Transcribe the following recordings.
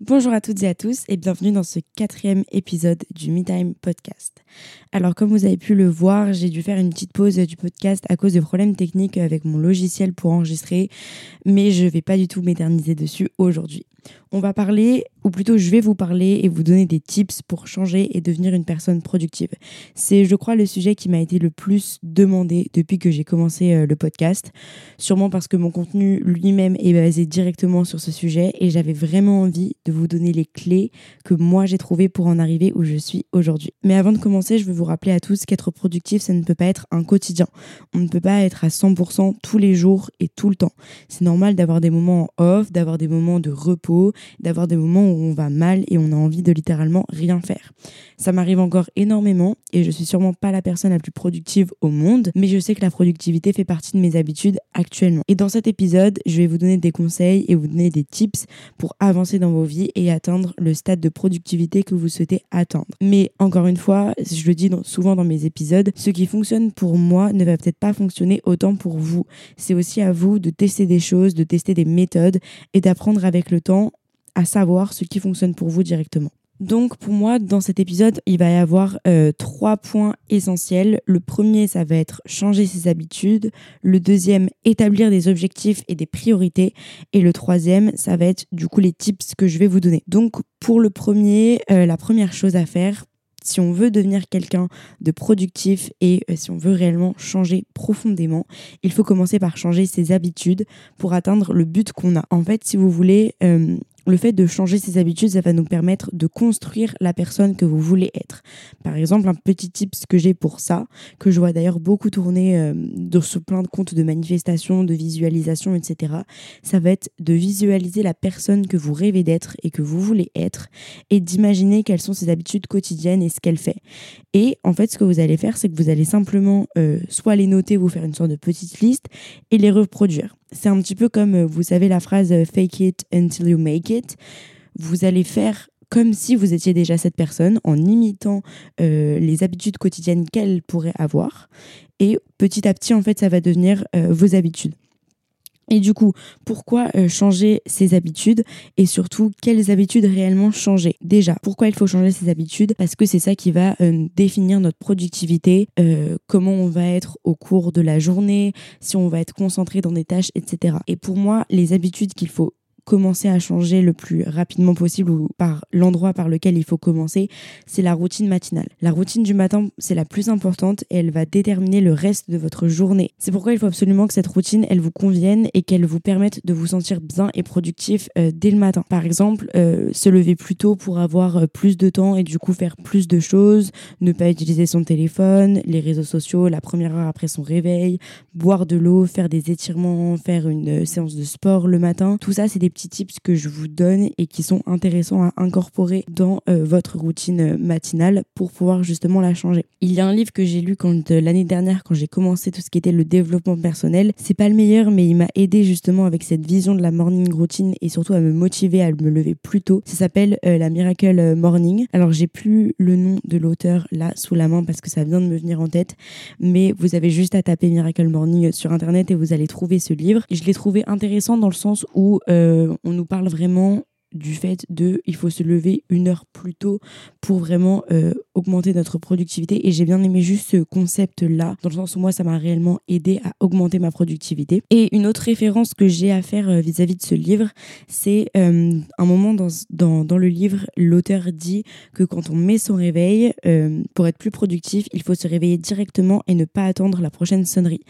Bonjour à toutes et à tous et bienvenue dans ce quatrième épisode du MeTime Podcast. Alors comme vous avez pu le voir, j'ai dû faire une petite pause du podcast à cause de problèmes techniques avec mon logiciel pour enregistrer, mais je ne vais pas du tout m'éterniser dessus aujourd'hui. On va parler, ou plutôt je vais vous parler et vous donner des tips pour changer et devenir une personne productive. C'est, je crois, le sujet qui m'a été le plus demandé depuis que j'ai commencé euh, le podcast. Sûrement parce que mon contenu lui-même est basé directement sur ce sujet et j'avais vraiment envie de vous donner les clés que moi j'ai trouvées pour en arriver où je suis aujourd'hui. Mais avant de commencer, je veux vous rappeler à tous qu'être productif, ça ne peut pas être un quotidien. On ne peut pas être à 100% tous les jours et tout le temps. C'est normal d'avoir des moments off, d'avoir des moments de repos d'avoir des moments où on va mal et on a envie de littéralement rien faire. Ça m'arrive encore énormément et je suis sûrement pas la personne la plus productive au monde, mais je sais que la productivité fait partie de mes habitudes actuellement. Et dans cet épisode, je vais vous donner des conseils et vous donner des tips pour avancer dans vos vies et atteindre le stade de productivité que vous souhaitez atteindre. Mais encore une fois, je le dis souvent dans mes épisodes, ce qui fonctionne pour moi ne va peut-être pas fonctionner autant pour vous. C'est aussi à vous de tester des choses, de tester des méthodes et d'apprendre avec le temps à savoir ce qui fonctionne pour vous directement. Donc pour moi, dans cet épisode, il va y avoir euh, trois points essentiels. Le premier, ça va être changer ses habitudes. Le deuxième, établir des objectifs et des priorités. Et le troisième, ça va être du coup les tips que je vais vous donner. Donc pour le premier, euh, la première chose à faire, si on veut devenir quelqu'un de productif et euh, si on veut réellement changer profondément, il faut commencer par changer ses habitudes pour atteindre le but qu'on a. En fait, si vous voulez, le fait de changer ses habitudes, ça va nous permettre de construire la personne que vous voulez être. Par exemple, un petit tips que j'ai pour ça, que je vois d'ailleurs beaucoup tourner euh, ce plein de comptes de manifestations, de visualisation, etc., ça va être de visualiser la personne que vous rêvez d'être et que vous voulez être et d'imaginer quelles sont ses habitudes quotidiennes et ce qu'elle fait. Et en fait, ce que vous allez faire, c'est que vous allez simplement euh, soit les noter, vous faire une sorte de petite liste et les reproduire. C'est un petit peu comme, euh, vous savez, la phrase euh, fake it until you make it. Vous allez faire comme si vous étiez déjà cette personne en imitant euh, les habitudes quotidiennes qu'elle pourrait avoir. Et petit à petit, en fait, ça va devenir vos habitudes. Et du coup, pourquoi euh, changer ses habitudes et surtout quelles habitudes réellement changer? Déjà, pourquoi il faut changer ses habitudes? Parce que c'est ça qui va euh, définir notre productivité, euh, comment on va être au cours de la journée, si on va être concentré dans des tâches, etc. Et pour moi, les habitudes qu'il faut commencer à changer le plus rapidement possible ou par l'endroit par lequel il faut commencer, c'est la routine matinale. La routine du matin, c'est la plus importante et elle va déterminer le reste de votre journée. C'est pourquoi il faut absolument que cette routine, elle vous convienne et qu'elle vous permette de vous sentir bien et productif euh, dès le matin. Par exemple, euh, se lever plus tôt pour avoir euh, plus de temps et du coup faire plus de choses, ne pas utiliser son téléphone, les réseaux sociaux la première heure après son réveil, boire de l'eau, faire des étirements, faire une séance de sport le matin. Tout ça, c'est des petits tips que je vous donne et qui sont intéressants à incorporer dans euh, votre routine matinale pour pouvoir justement la changer. Il y a un livre que j'ai lu quand euh, l'année dernière quand j'ai commencé tout ce qui était le développement personnel. C'est pas le meilleur mais il m'a aidé justement avec cette vision de la morning routine et surtout à me motiver à me lever plus tôt. Ça s'appelle euh, la Miracle Morning. Alors j'ai plus le nom de l'auteur là sous la main parce que ça vient de me venir en tête mais vous avez juste à taper Miracle Morning sur internet et vous allez trouver ce livre. Je l'ai trouvé intéressant dans le sens où on nous parle vraiment du fait de il faut se lever une heure plus tôt pour vraiment euh, augmenter notre productivité. Et j'ai bien aimé juste ce concept là dans le sens où moi ça m'a réellement aidé à augmenter ma productivité. Et une autre référence que j'ai à faire euh, vis-à-vis de ce livre c'est euh, un moment dans, dans, dans, le livre l'auteur dit que quand on met son réveil pour être plus productif il faut se réveiller directement et ne pas attendre la prochaine sonnerie.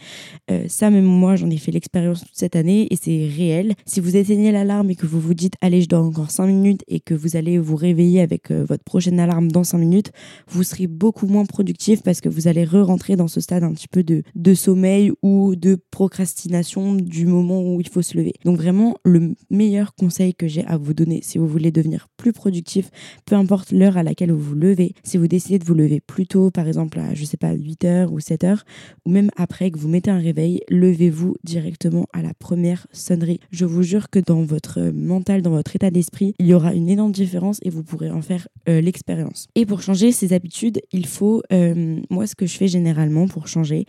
Ça même moi j'en ai fait l'expérience cette année et c'est réel. Si vous éteignez l'alarme et que vous vous dites allez je dors encore 5 minutes et que vous allez vous réveiller avec euh, votre prochaine alarme dans 5 minutes, vous serez beaucoup moins productif parce que vous allez re-rentrer dans ce stade un petit peu de, de sommeil ou de procrastination du moment où il faut se lever. Donc vraiment, le meilleur conseil que j'ai à vous donner si vous voulez devenir plus productif, peu importe l'heure à laquelle vous vous levez, si vous décidez de vous lever plus tôt, par exemple à, je sais pas, 8h ou 7h, ou même après que vous mettez un réveil, levez-vous directement à la première sonnerie. Je vous jure que dans votre mental, dans votre état d'esprit, il y aura une énorme différence et vous pourrez en faire euh, l'expérience. Et pour changer ces habitudes, il faut, euh, moi ce que je fais généralement pour changer,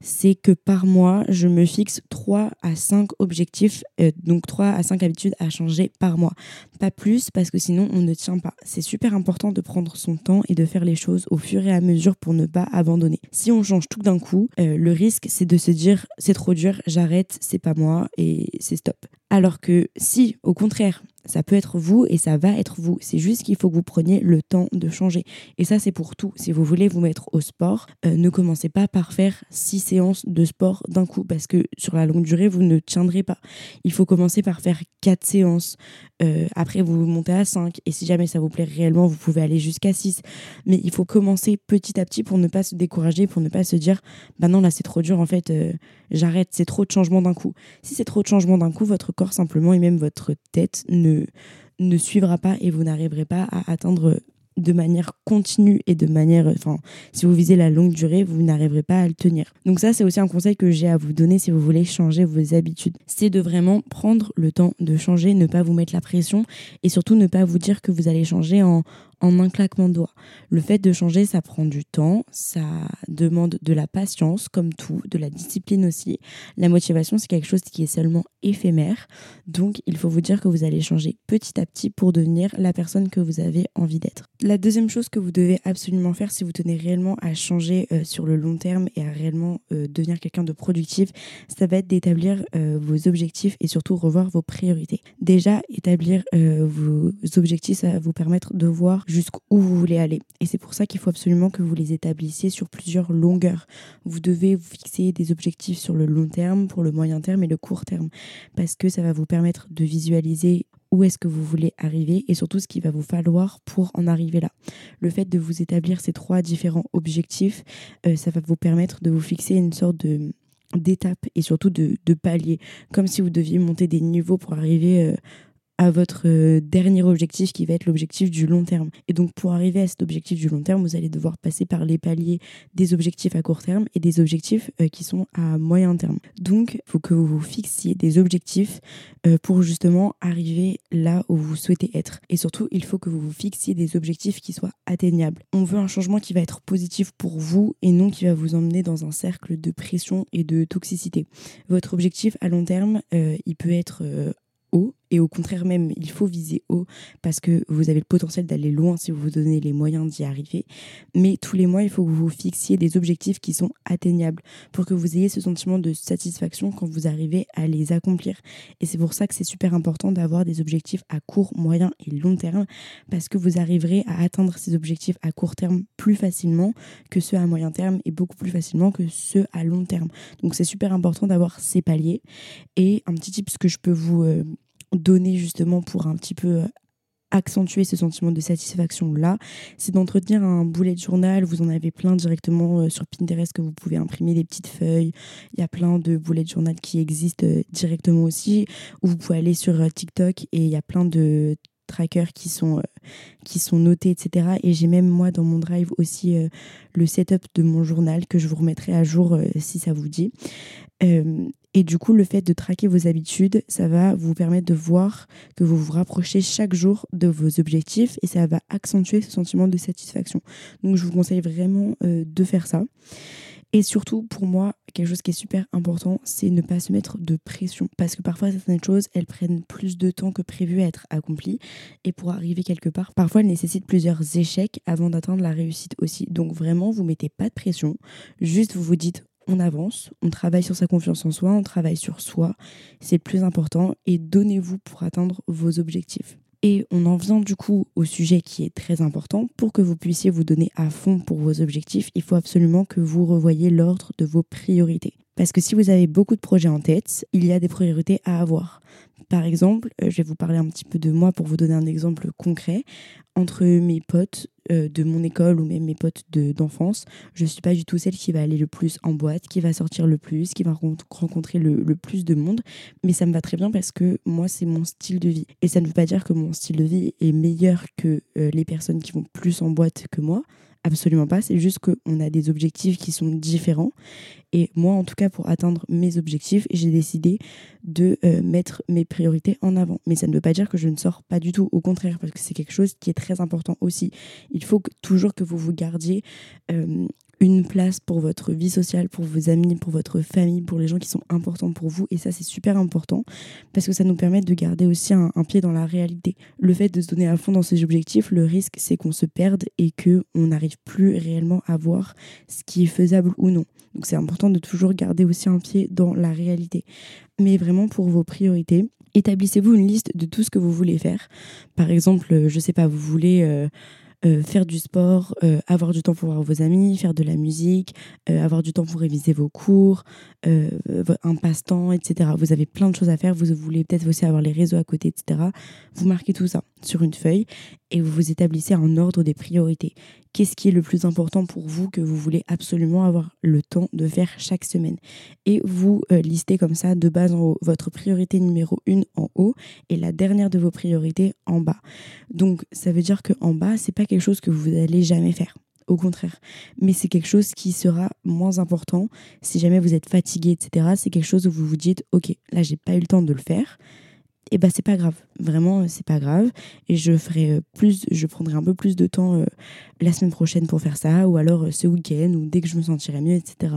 c'est que par mois, je me fixe 3 à 5 objectifs, euh, donc 3 à 5 habitudes à changer par mois. Pas plus parce que sinon on ne tient pas. C'est super important de prendre son temps et de faire les choses au fur et à mesure pour ne pas abandonner. Si on change tout d'un coup, le risque c'est de se dire c'est trop dur, j'arrête, c'est pas moi et c'est stop. Alors que si, au contraire, ça peut être vous et ça va être vous. C'est juste qu'il faut que vous preniez le temps de changer. Et ça, c'est pour tout. Si vous voulez vous mettre au sport, euh, ne commencez pas par faire six séances de sport d'un coup parce que sur la longue durée, vous ne tiendrez pas. Il faut commencer par faire quatre séances. Euh, après, vous montez à 5. Et si jamais ça vous plaît réellement, vous pouvez aller jusqu'à 6. Mais il faut commencer petit à petit pour ne pas se décourager, pour ne pas se dire bah non, là, c'est trop dur, en fait, euh, j'arrête, c'est trop de changements d'un coup. Si c'est trop de changements d'un coup, votre corps simplement et même votre tête ne, ne suivra pas et vous n'arriverez pas à atteindre de manière continue et de manière, enfin, si vous visez la longue durée, vous n'arriverez pas à le tenir. Donc ça, c'est aussi un conseil que j'ai à vous donner si vous voulez changer vos habitudes. C'est de vraiment prendre le temps de changer, ne pas vous mettre la pression et surtout ne pas vous dire que vous allez changer en, en un claquement de doigts. Le fait de changer, ça prend du temps, ça demande de la patience, comme tout, de la discipline aussi. La motivation, c'est quelque chose qui est seulement éphémère. Donc, il faut vous dire que vous allez changer petit à petit pour devenir la personne que vous avez envie d'être. La deuxième chose que vous devez absolument faire si vous tenez réellement à changer euh, sur le long terme et à réellement euh, devenir quelqu'un de productif, ça va être d'établir euh, vos objectifs et surtout revoir vos priorités. Déjà, établir vos objectifs, ça va vous permettre de voir jusqu'où vous voulez aller. Et c'est pour ça qu'il faut absolument que vous les établissiez sur plusieurs longueurs. Vous devez vous fixer des objectifs sur le long terme, pour le moyen terme et le court terme, parce que ça va vous permettre de visualiser où est-ce que vous voulez arriver et surtout ce qu'il va vous falloir pour en arriver là. Le fait de vous établir ces trois différents objectifs, euh, ça va vous permettre de vous fixer une sorte de et surtout de, de paliers, comme si vous deviez monter des niveaux pour arriver euh, à votre euh, dernier objectif qui va être l'objectif du long terme. Et donc pour arriver à cet objectif du long terme, vous allez devoir passer par les paliers des objectifs à court terme et des objectifs euh, qui sont à moyen terme. Donc il faut que vous vous fixiez des objectifs euh, pour justement arriver là où vous souhaitez être. Et surtout, il faut que vous vous fixiez des objectifs qui soient atteignables. On veut un changement qui va être positif pour vous et non qui va vous emmener dans un cercle de pression et de toxicité. Votre objectif à long terme, il peut être haut et au contraire même, il faut viser haut parce que vous avez le potentiel d'aller loin si vous vous donnez les moyens d'y arriver. Mais tous les mois, il faut que vous fixiez des objectifs qui sont atteignables pour que vous ayez ce sentiment de satisfaction quand vous arrivez à les accomplir. Et c'est pour ça que c'est super important d'avoir des objectifs à court, moyen et long terme parce que vous arriverez à atteindre ces objectifs à court terme plus facilement que ceux à moyen terme et beaucoup plus facilement que ceux à long terme. Donc c'est super important d'avoir ces paliers. Et un petit tip que je peux vous donner justement pour un petit peu euh, accentuer ce sentiment de satisfaction là, c'est d'entretenir un boulet de journal. Vous en avez plein directement euh, sur Pinterest que vous pouvez imprimer des petites feuilles. Il y a plein de boulets de journal qui existent euh, directement aussi. Ou vous pouvez aller sur TikTok et il y a plein de trackers qui sont, qui sont notés, etc. Et j'ai même moi dans mon drive aussi le setup de mon journal que je vous remettrai à jour si ça vous dit. Et du coup, le fait de traquer vos habitudes, ça va vous permettre de voir que vous vous rapprochez chaque jour de vos objectifs et ça va accentuer ce sentiment de satisfaction. Donc, je vous conseille vraiment euh, de faire ça. Et surtout, pour moi, quelque chose qui est super important, c'est ne pas se mettre de pression. Parce que parfois, certaines choses, elles prennent plus de temps que prévu à être accomplies. Et pour arriver quelque part, parfois, elles nécessitent plusieurs échecs avant d'atteindre la réussite aussi. Donc vraiment, vous mettez pas de pression. Juste, vous vous dites, on avance, on travaille sur sa confiance en soi, on travaille sur soi, c'est le plus important, et donnez-vous pour atteindre vos objectifs. Et on en vient du coup au sujet qui est très important. Pour que vous puissiez vous donner à fond pour vos objectifs, il faut absolument que vous revoyiez l'ordre de vos priorités. Parce que si vous avez beaucoup de projets en tête, il y a des priorités à avoir. Par exemple, euh, je vais vous parler un petit peu de moi pour vous donner un exemple concret. Entre mes potes euh, de mon école ou même mes potes d'enfance, je ne suis pas du tout celle qui va aller le plus en boîte, qui va sortir le plus, qui va rencontrer le, plus de monde. Mais ça me va très bien parce que moi, c'est mon style de vie. Et ça ne veut pas dire que mon style de vie est meilleur que euh, les personnes qui vont plus en boîte que moi. Absolument pas. C'est juste qu'on a des objectifs qui sont différents. Et moi, en tout cas, pour atteindre mes objectifs, j'ai décidé de euh, mettre mes priorités en avant. Mais ça ne veut pas dire que je ne sors pas du tout. Au contraire, parce que c'est quelque chose qui est très important aussi. Il faut toujours que vous vous gardiez euh, une place pour votre vie sociale, pour vos amis, pour votre famille, pour les gens qui sont importants pour vous. Et ça, c'est super important parce que ça nous permet de garder aussi un, pied dans la réalité. Le fait de se donner à fond dans ses objectifs, le risque, c'est qu'on se perde et qu'on n'arrive plus réellement à voir ce qui est faisable ou non. Donc c'est important de toujours garder aussi un pied dans la réalité. Mais vraiment pour vos priorités, établissez-vous une liste de tout ce que vous voulez faire. Par exemple, je sais pas, vous voulez... Euh, euh, faire du sport, euh, avoir du temps pour voir vos amis, faire de la musique, euh, avoir du temps pour réviser vos cours, un passe-temps, etc. Vous avez plein de choses à faire, vous voulez peut-être aussi avoir les réseaux à côté, etc. Vous marquez tout ça sur une feuille et vous vous établissez un ordre des priorités. Qu'est-ce qui est le plus important pour vous que vous voulez absolument avoir le temps de faire chaque semaine? Et vous listez comme ça de base en haut votre priorité numéro 1 en haut et la dernière de vos priorités en bas. Donc ça veut dire qu'en bas, c'est pas quelque chose que vous n'allez jamais faire. Au contraire. Mais c'est quelque chose qui sera moins important si jamais vous êtes fatigué, etc. C'est quelque chose où vous vous dites, ok, là j'ai pas eu le temps de le faire. Et bah c'est pas grave. Vraiment, c'est pas grave. Et je ferai euh, plus, je prendrai un peu plus de temps euh, la semaine prochaine pour faire ça, ou alors euh, ce week-end, ou dès que je me sentirai mieux, etc.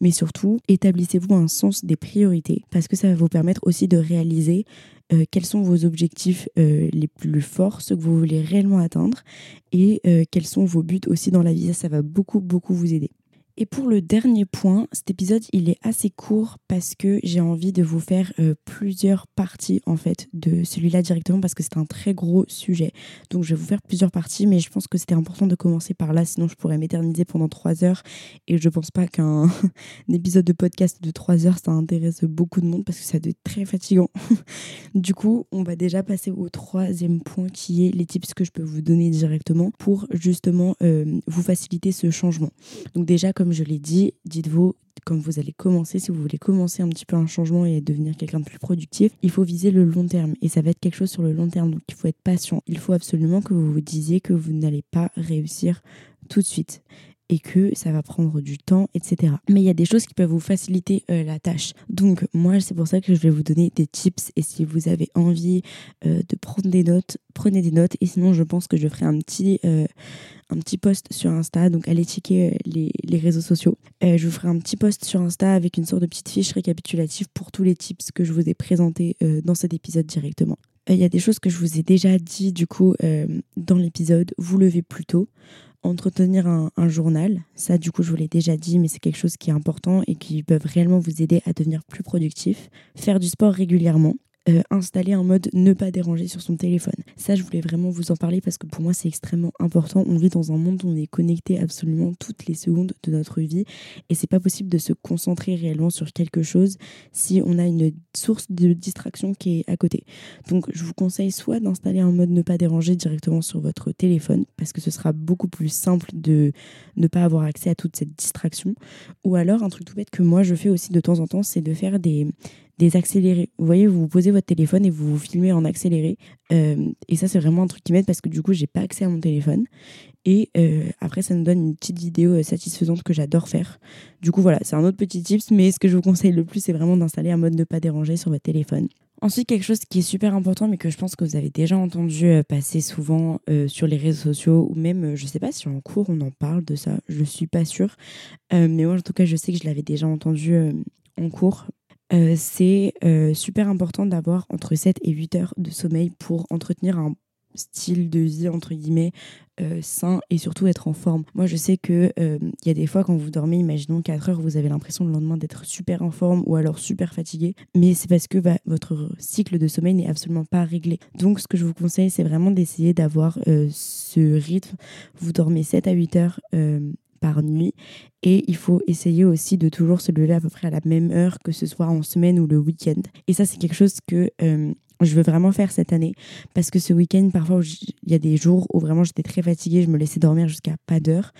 Mais surtout, établissez-vous un sens des priorités, parce que ça va vous permettre aussi de réaliser euh, quels sont vos objectifs euh, les plus forts, ceux que vous voulez réellement atteindre, et euh, quels sont vos buts aussi dans la vie. Ça va beaucoup, beaucoup vous aider. Et pour le dernier point, cet épisode il est assez court parce que j'ai envie de vous faire euh, plusieurs parties en fait de celui-là directement parce que c'est un très gros sujet. Donc je vais vous faire plusieurs parties, mais je pense que c'était important de commencer par là, sinon je pourrais m'éterniser pendant trois heures et je pense pas qu'un épisode de podcast de trois heures ça intéresse beaucoup de monde parce que ça doit être très fatigant. du coup, on va déjà passer au troisième point qui est les tips que je peux vous donner directement pour justement euh, vous faciliter ce changement. Donc déjà comme comme je l'ai dit, dites-vous, comme vous allez commencer, si vous voulez commencer un petit peu un changement et devenir quelqu'un de plus productif, il faut viser le long terme. Et ça va être quelque chose sur le long terme. Donc il faut être patient. Il faut absolument que vous vous disiez que vous n'allez pas réussir tout de suite et que ça va prendre du temps, etc. Mais il y a des choses qui peuvent vous faciliter euh, la tâche. Donc moi, c'est pour ça que je vais vous donner des tips et si vous avez envie euh, de prendre des notes, prenez des notes et sinon je pense que je ferai un petit, euh, post sur Insta, donc allez checker les, les réseaux sociaux. je vous ferai un petit post sur Insta avec une sorte de petite fiche récapitulative pour tous les tips que je vous ai présentés dans cet épisode directement. Il y a des choses que je vous ai déjà dit du coup dans l'épisode. Vous levez plus tôt entretenir un, journal. Ça, du coup, je vous l'ai déjà dit, mais c'est quelque chose qui est important et qui peut réellement vous aider à devenir plus productif. Faire du sport régulièrement. Euh, installer un mode ne pas déranger sur son téléphone. Ça, je voulais vraiment vous en parler parce que pour moi, c'est extrêmement important. On vit dans un monde où on est connecté absolument toutes les secondes de notre vie et c'est pas possible de se concentrer réellement sur quelque chose si on a une source de distraction qui est à côté. Donc, je vous conseille soit d'installer un mode ne pas déranger directement sur votre téléphone parce que ce sera beaucoup plus simple de ne pas avoir accès à toute cette distraction, ou alors un truc tout bête que moi je fais aussi de temps en temps, c'est de faire des des accélérés. Vous voyez, vous, posez votre téléphone et vous vous filmez en accéléré. Euh, et ça, c'est vraiment un truc qui m'aide parce que du coup, j'ai pas accès à mon téléphone. Et euh, après, ça nous donne une petite vidéo euh, satisfaisante que j'adore faire. Du coup, voilà, c'est un autre petit tips, mais ce que je vous conseille le plus, c'est vraiment d'installer un mode ne pas déranger sur votre téléphone. Ensuite, quelque chose qui est super important, mais que je pense que vous avez déjà entendu passer souvent sur les réseaux sociaux, ou même, je sais pas si en cours on en parle de ça, je suis pas sûre. mais moi, en tout cas, je sais que je l'avais déjà entendu en cours euh, c'est euh, super important d'avoir entre 7 et 8 heures de sommeil pour entretenir un style de vie entre guillemets euh, sain et surtout être en forme. Moi je sais que il y a des fois quand vous dormez, imaginons 4 heures, vous avez l'impression le lendemain d'être super en forme ou alors super fatigué, mais c'est parce que votre cycle de sommeil n'est absolument pas réglé. Donc ce que je vous conseille c'est vraiment d'essayer d'avoir ce rythme. Vous dormez 7 à 8 heures par nuit. Et il faut essayer aussi de toujours se lever à peu près à la même heure, que ce soit en semaine ou le week-end. Et ça, c'est quelque chose que euh, je veux vraiment faire cette année. Parce que ce week-end, parfois, il y a des jours où vraiment j'étais très fatiguée, je me laissais dormir jusqu'à pas d'heure.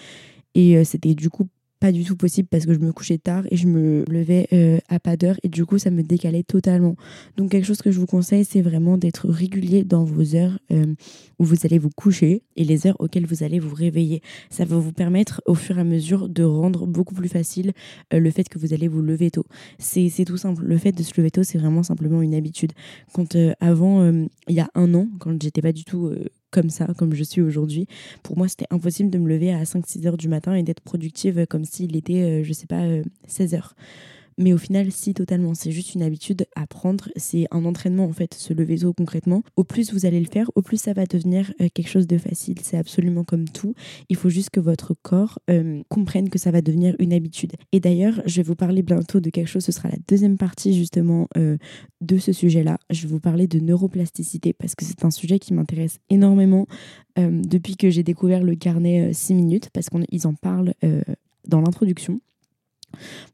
Et euh, c'était du coup pas du tout possible parce que je me couchais tard et je me levais euh, à pas d'heure et du coup ça me décalait totalement. Donc quelque chose que je vous conseille c'est vraiment d'être régulier dans vos heures euh, où vous allez vous coucher et les heures auxquelles vous allez vous réveiller. Ça va vous permettre au fur et à mesure de rendre beaucoup plus facile euh, le fait que vous allez vous lever tôt. C'est tout simple. Le fait de se lever tôt c'est vraiment simplement une habitude. Quand avant, il y a un an, quand j'étais pas du tout comme ça, comme je suis aujourd'hui. Pour moi, c'était impossible de me lever à 5-6 heures du matin et d'être productive comme s'il était, euh, je sais pas, 16 euh, heures. Mais au final, si totalement, c'est juste une habitude à prendre, c'est un entraînement en fait, se lever tôt concrètement. Au plus vous allez le faire, au plus ça va devenir euh, quelque chose de facile. C'est absolument comme tout. Il faut juste que votre corps euh, comprenne que ça va devenir une habitude. Et d'ailleurs, je vais vous parler bientôt de quelque chose, ce sera la deuxième partie justement euh, de ce sujet-là. Je vais vous parler de neuroplasticité parce que c'est un sujet qui m'intéresse énormément depuis que j'ai découvert le carnet 6 minutes parce qu'ils en parlent dans l'introduction.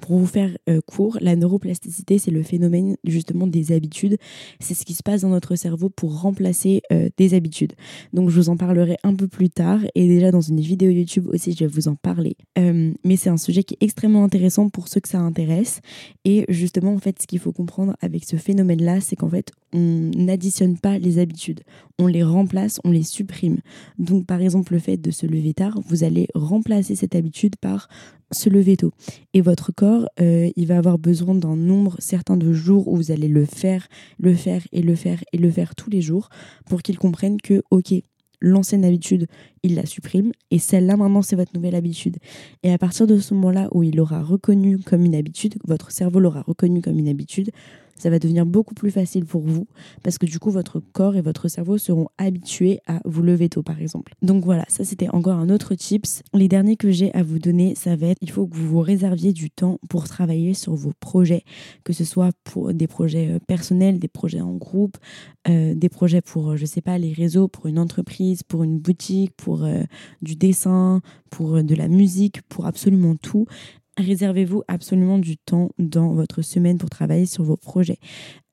Pour vous faire euh, court, la neuroplasticité, c'est le phénomène justement des habitudes. C'est ce qui se passe dans notre cerveau pour remplacer euh, des habitudes. Donc je vous en parlerai un peu plus tard et déjà dans une vidéo YouTube aussi, je vais vous en parler. Euh, mais c'est un sujet qui est extrêmement intéressant pour ceux que ça intéresse. Et justement, en fait, ce qu'il faut comprendre avec ce phénomène-là, c'est qu'en fait, on n'additionne pas les habitudes. On les remplace, on les supprime. Donc par exemple, le fait de se lever tard, vous allez remplacer cette habitude par se lever tôt. Et votre corps, euh, il va avoir besoin d'un nombre certain de jours où vous allez le faire, le faire et le faire et le faire tous les jours pour qu'il comprenne que, ok, l'ancienne habitude, il la supprime et celle-là maintenant c'est votre nouvelle habitude. Et à partir de ce moment-là où il l'aura reconnu comme une habitude, votre cerveau l'aura reconnu comme une habitude, ça va devenir beaucoup plus facile pour vous parce que du coup, votre corps et votre cerveau seront habitués à vous lever tôt, par exemple. Donc voilà, ça c'était encore un autre tips. Les derniers que j'ai à vous donner, ça va être il faut que vous vous réserviez du temps pour travailler sur vos projets, que ce soit pour des projets euh, personnels, des projets en groupe, euh, des projets pour, je sais pas, les réseaux, pour une entreprise, pour une boutique, pour euh, du dessin, pour de la musique, pour absolument tout réservez-vous absolument du temps dans votre semaine pour travailler sur vos projets.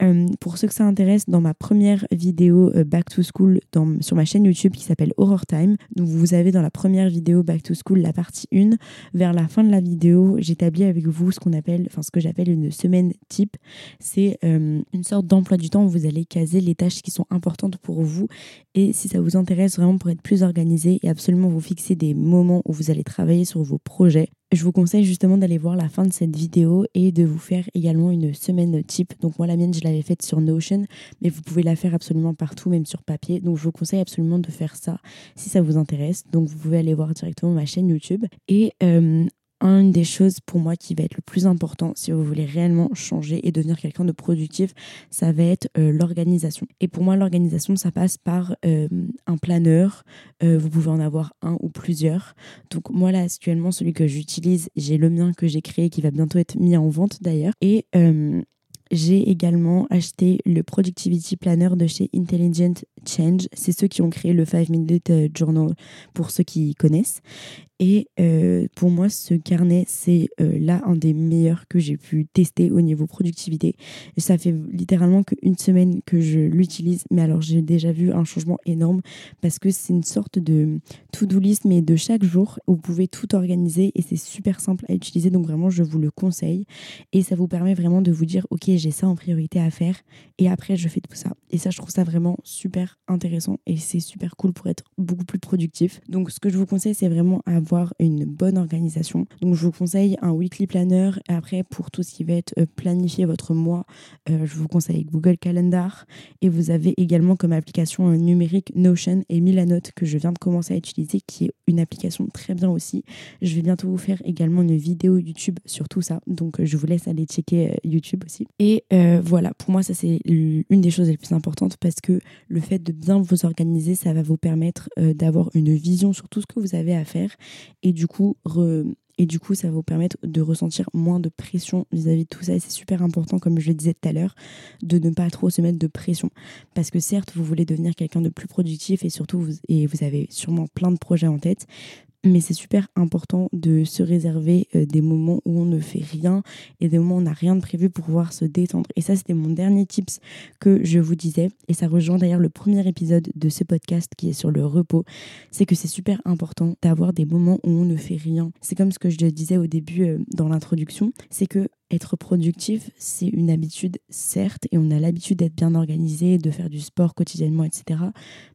Euh, pour ceux que ça intéresse, dans ma première vidéo euh, Back to School sur ma chaîne YouTube qui s'appelle Horror Time, vous avez dans la première vidéo Back to School la partie 1. Vers la fin de la vidéo, j'établis avec vous ce qu'on appelle, enfin ce que j'appelle une semaine type. C'est euh, une sorte d'emploi du temps où vous allez caser les tâches qui sont importantes pour vous. Et si ça vous intéresse vraiment pour être plus organisé et absolument vous fixer des moments où vous allez travailler sur vos projets, je vous conseille justement d'aller voir la fin de cette vidéo et de vous faire également une semaine type. Donc moi la mienne je l'avais faite sur Notion, mais vous pouvez la faire absolument partout, même sur papier. Donc je vous conseille absolument de faire ça si ça vous intéresse. Donc vous pouvez aller voir directement ma chaîne YouTube. Et euh, une des choses pour moi qui va être le plus important si vous voulez réellement changer et devenir quelqu'un de productif, ça va être euh, l'organisation. Et pour moi, l'organisation, ça passe par euh, un planeur. Vous pouvez en avoir un ou plusieurs. Donc moi, là, actuellement, celui que j'utilise, j'ai le mien que j'ai créé qui va bientôt être mis en vente d'ailleurs. Et j'ai également acheté le Productivity Planner de chez Intelligent Change. C'est ceux qui ont créé le 5 Minute Journal pour ceux qui connaissent. Et euh, pour moi, ce carnet, c'est euh, là un des meilleurs que j'ai pu tester au niveau productivité. Et ça fait littéralement qu'une semaine que je l'utilise, mais alors j'ai déjà vu un changement énorme parce que c'est une sorte de to-do list, mais de chaque jour, où vous pouvez tout organiser et c'est super simple à utiliser. Donc vraiment, je vous le conseille. Et ça vous permet vraiment de vous dire, ok, j'ai ça en priorité à faire et après, je fais tout ça. Et ça, je trouve ça vraiment super intéressant et c'est super cool pour être beaucoup plus productif. Donc ce que je vous conseille, c'est vraiment à une bonne organisation. Donc je vous conseille un weekly planner. Après, pour tout ce qui va être euh, planifier votre mois, euh, je vous conseille Google Calendar. Et vous avez également comme application euh, numérique Notion et Milanote que je viens de commencer à utiliser, qui est une application très bien aussi. Je vais bientôt vous faire également une vidéo YouTube sur tout ça. Donc je vous laisse aller checker YouTube aussi. Et voilà, pour moi, ça c'est une des choses les plus importantes parce que le fait de bien vous organiser, ça va vous permettre d'avoir une vision sur tout ce que vous avez à faire et du coup et du coup ça va vous permettre de ressentir moins de pression vis-à-vis de tout ça et c'est super important comme je le disais tout à l'heure de ne pas trop se mettre de pression. Parce que certes vous voulez devenir quelqu'un de plus productif et surtout vous, et vous avez sûrement plein de projets en tête Mais c'est super important de se réserver euh, des moments où on ne fait rien et des moments où on n'a rien de prévu pour pouvoir se détendre. Et ça, c'était mon dernier tips que je vous disais. Et ça rejoint d'ailleurs le premier épisode de ce podcast qui est sur le repos. C'est que c'est super important d'avoir des moments où on ne fait rien. C'est comme ce que je disais au début euh, dans l'introduction. C'est que être productif, c'est une habitude, certes, et on a l'habitude d'être bien organisé, de faire du sport quotidiennement, etc.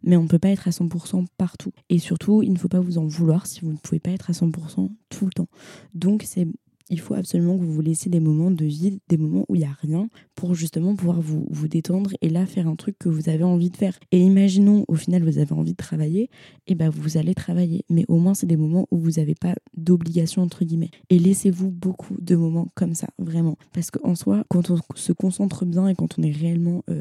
Mais on ne peut pas être à 100% partout. Et surtout, il ne faut pas vous en vouloir si vous ne pouvez pas être à 100% tout le temps. Donc, c'est il faut absolument que vous vous laissiez des moments de vide, des moments où il n'y a rien, pour justement pouvoir vous, vous détendre et là faire un truc que vous avez envie de faire. Et imaginons, au final, vous avez envie de travailler, et ben vous allez travailler. Mais au moins, c'est des moments où vous n'avez pas d'obligation, entre guillemets. Et laissez-vous beaucoup de moments comme ça, vraiment. Parce qu'en soi, quand on se concentre bien et quand on est réellement euh,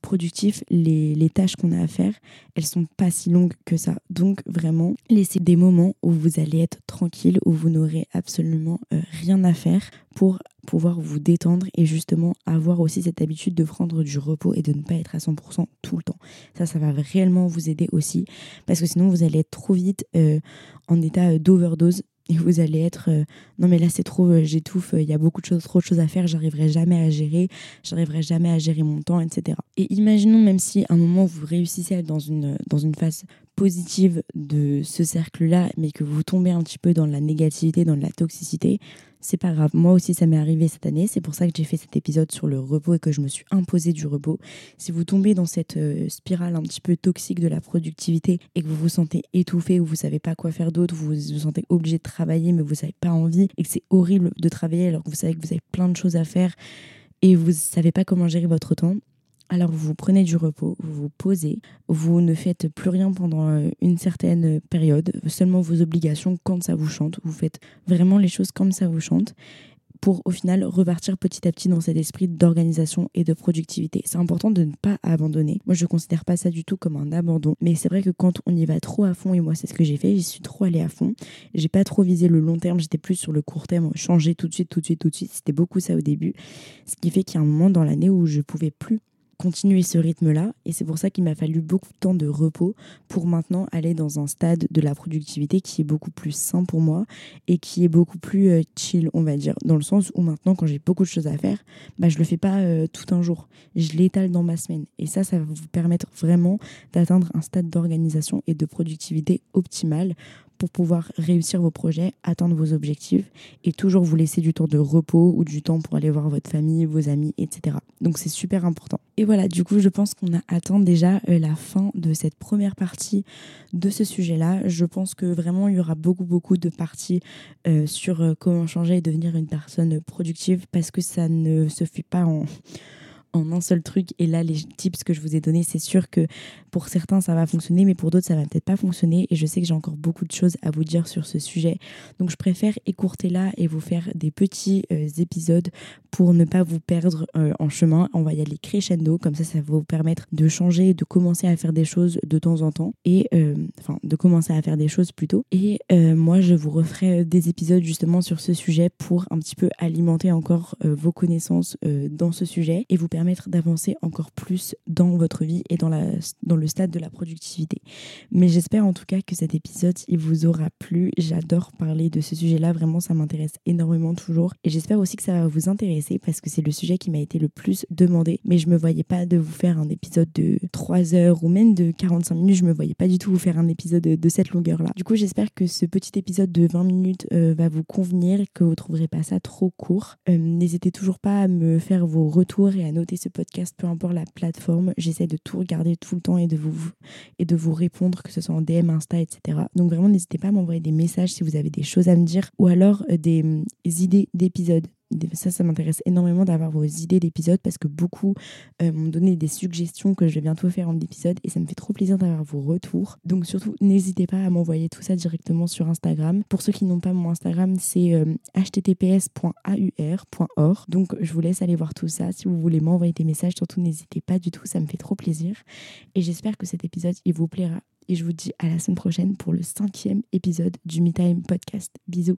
productif, les, les tâches qu'on a à faire, elles sont pas si longues que ça. Donc, vraiment, laissez des moments où vous allez être tranquille, où vous n'aurez absolument euh, rien à faire pour pouvoir vous détendre et justement avoir aussi cette habitude de prendre du repos et de ne pas être à 100% tout le temps. Ça, ça va réellement vous aider aussi parce que sinon vous allez être trop vite euh, en état euh, d'overdose et vous allez être euh, non mais là c'est trop j'étouffe il y a beaucoup de choses trop de choses à faire j'arriverai jamais à gérer j'arriverai jamais à gérer mon temps etc et imaginons même si à un moment vous réussissez à être dans une dans une phase positive de ce cercle là mais que vous tombez un petit peu dans la négativité dans la toxicité c'est pas grave. Moi aussi, ça m'est arrivé cette année. C'est pour ça que j'ai fait cet épisode sur le repos et que je me suis imposé du repos. Si vous tombez dans cette euh, spirale un petit peu toxique de la productivité et que vous vous sentez étouffé ou vous savez pas quoi faire d'autre, vous vous sentez obligé de travailler mais vous n'avez pas envie et que c'est horrible de travailler alors que vous savez que vous avez plein de choses à faire et vous savez pas comment gérer votre temps, alors vous prenez du repos, vous vous posez, vous ne faites plus rien pendant euh, une certaine période, seulement vos obligations quand ça vous chante, vous faites vraiment les choses comme ça vous chante pour au final repartir petit à petit dans cet esprit d'organisation et de productivité. C'est important de ne pas abandonner. Moi, je ne considère pas ça du tout comme un abandon, mais c'est vrai que quand on y va trop à fond, et moi, c'est ce que j'ai fait, j'y suis trop allée à fond. J'ai pas trop visé le long terme, j'étais plus sur le court terme, changer tout de suite, tout de suite, tout de suite. C'était beaucoup ça au début, ce qui fait qu'il y a un moment dans l'année où je pouvais plus continuer ce rythme-là. Et c'est pour ça qu'il m'a fallu beaucoup de temps de repos pour maintenant aller dans un stade de la productivité qui est beaucoup plus sain pour moi et qui est beaucoup plus euh, chill, on va dire. Dans le sens où maintenant, quand j'ai beaucoup de choses à faire, bah, je le fais pas euh, tout un jour. Je l'étale dans ma semaine. Et ça, ça va vous permettre vraiment d'atteindre un stade d'organisation et de productivité optimale pour pouvoir réussir vos projets, atteindre vos objectifs et toujours vous laisser du temps de repos ou du temps pour aller voir votre famille, vos amis, etc. Donc c'est super important. Et voilà, du coup, je pense qu'on a atteint déjà euh, la fin de cette première partie de ce sujet-là. Je pense que vraiment, il y aura beaucoup, beaucoup de parties euh, sur euh, comment changer et devenir une personne productive parce que ça ne se fait pas en en un seul truc. Et là, les tips que je vous ai donnés, c'est sûr que pour certains, ça va fonctionner, mais pour d'autres, ça va peut-être pas fonctionner. Et je sais que j'ai encore beaucoup de choses à vous dire sur ce sujet. Donc, je préfère écourter là et vous faire des petits euh, épisodes pour ne pas vous perdre euh, en chemin. On va y aller crescendo, comme ça, ça va vous permettre de changer, de commencer à faire des choses de temps en temps. Et, euh, enfin, de commencer à faire des choses plutôt. Et moi, je vous referai des épisodes justement sur ce sujet pour un petit peu alimenter encore vos connaissances dans ce sujet et vous permettre d'avancer encore plus dans votre vie et dans, la, dans le stade de la productivité. Mais j'espère en tout cas que cet épisode, il vous aura plu. J'adore parler de ce sujet-là, vraiment ça m'intéresse énormément toujours. Et j'espère aussi que ça va vous intéresser parce que c'est le sujet qui m'a été le plus demandé. Mais je me voyais pas de vous faire un épisode de 3 heures ou même de 45 minutes. Je me voyais pas du tout vous faire un épisode de, cette longueur-là. Du coup, j'espère que ce petit épisode de 20 minutes euh, va vous convenir, que vous trouverez pas ça trop court. Euh, n'hésitez toujours pas à me faire vos retours et à noter ce podcast, peu importe la plateforme. J'essaie de tout regarder tout le temps et de vous, et de vous répondre, que ce soit en DM, Insta, etc. Donc vraiment, n'hésitez pas à m'envoyer des messages si vous avez des choses à me dire ou alors euh, des idées d'épisodes ça, ça m'intéresse énormément d'avoir vos idées d'épisodes parce que beaucoup euh, m'ont donné des suggestions que je vais bientôt faire en épisode et ça me fait trop plaisir d'avoir vos retours. Donc surtout, n'hésitez pas à m'envoyer tout ça directement sur Instagram. Pour ceux qui n'ont pas mon Instagram, c'est euh. Donc je vous laisse aller voir tout ça. Si vous voulez m'envoyer des messages, surtout n'hésitez pas du tout, ça me fait trop plaisir. Et j'espère que cet épisode, il vous plaira. Et je vous dis à la semaine prochaine pour le cinquième épisode du Me Time Podcast. Bisous.